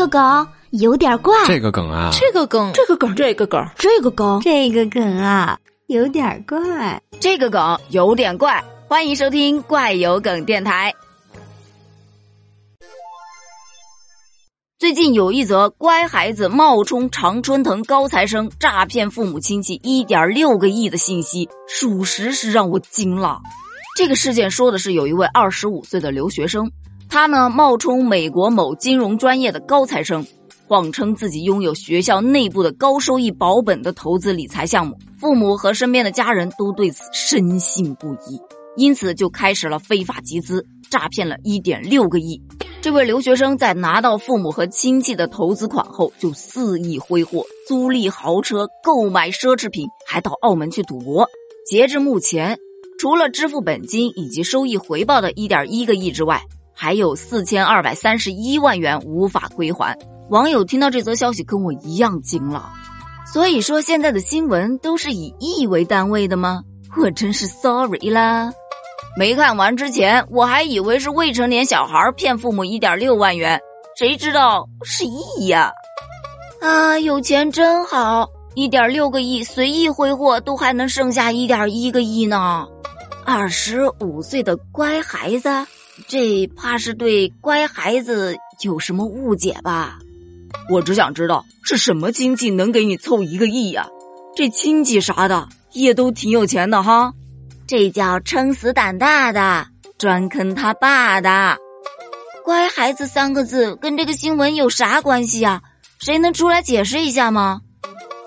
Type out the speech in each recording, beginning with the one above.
个梗有点怪，这个梗啊，这个梗，这个梗，这个梗，这个梗，这个梗啊，有点怪，这个梗有点怪。欢迎收听怪有梗电台。最近有一则乖孩子冒充常春藤高材生诈骗父母亲戚一点六个亿的信息，属实是让我惊了。这个事件说的是有一位二十五岁的留学生，他呢冒充美国某金融专业的高材生，谎称自己拥有学校内部的高收益保本的投资理财项目，父母和身边的家人都对此深信不疑。因此，就开始了非法集资，诈骗了一点六个亿。这位留学生在拿到父母和亲戚的投资款后，就肆意挥霍，租赁豪车，购买奢侈品，还到澳门去赌博。截至目前，除了支付本金以及收益回报的一点一个亿之外，还有四千二百三十一万元无法归还。网友听到这则消息，跟我一样惊了。所以说，现在的新闻都是以亿为单位的吗？我真是 sorry 啦。没看完之前，我还以为是未成年小孩骗父母一点六万元，谁知道是亿呀！啊，有钱真好，一点六个亿随意挥霍都还能剩下一点一个亿呢。二十五岁的乖孩子，这怕是对乖孩子有什么误解吧？我只想知道是什么亲戚能给你凑一个亿呀？这亲戚啥的也都挺有钱的哈。这叫撑死胆大的，专坑他爸的。乖孩子三个字跟这个新闻有啥关系啊？谁能出来解释一下吗？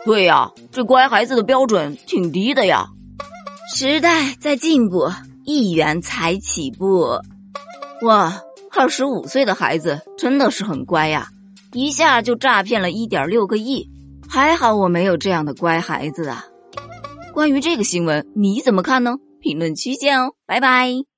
对呀，这乖孩子的标准挺低的呀。时代在进步，一元才起步。哇，二十五岁的孩子真的是很乖呀，一下就诈骗了一点六个亿。还好我没有这样的乖孩子啊。关于这个新闻，你怎么看呢？评论区见哦，拜拜。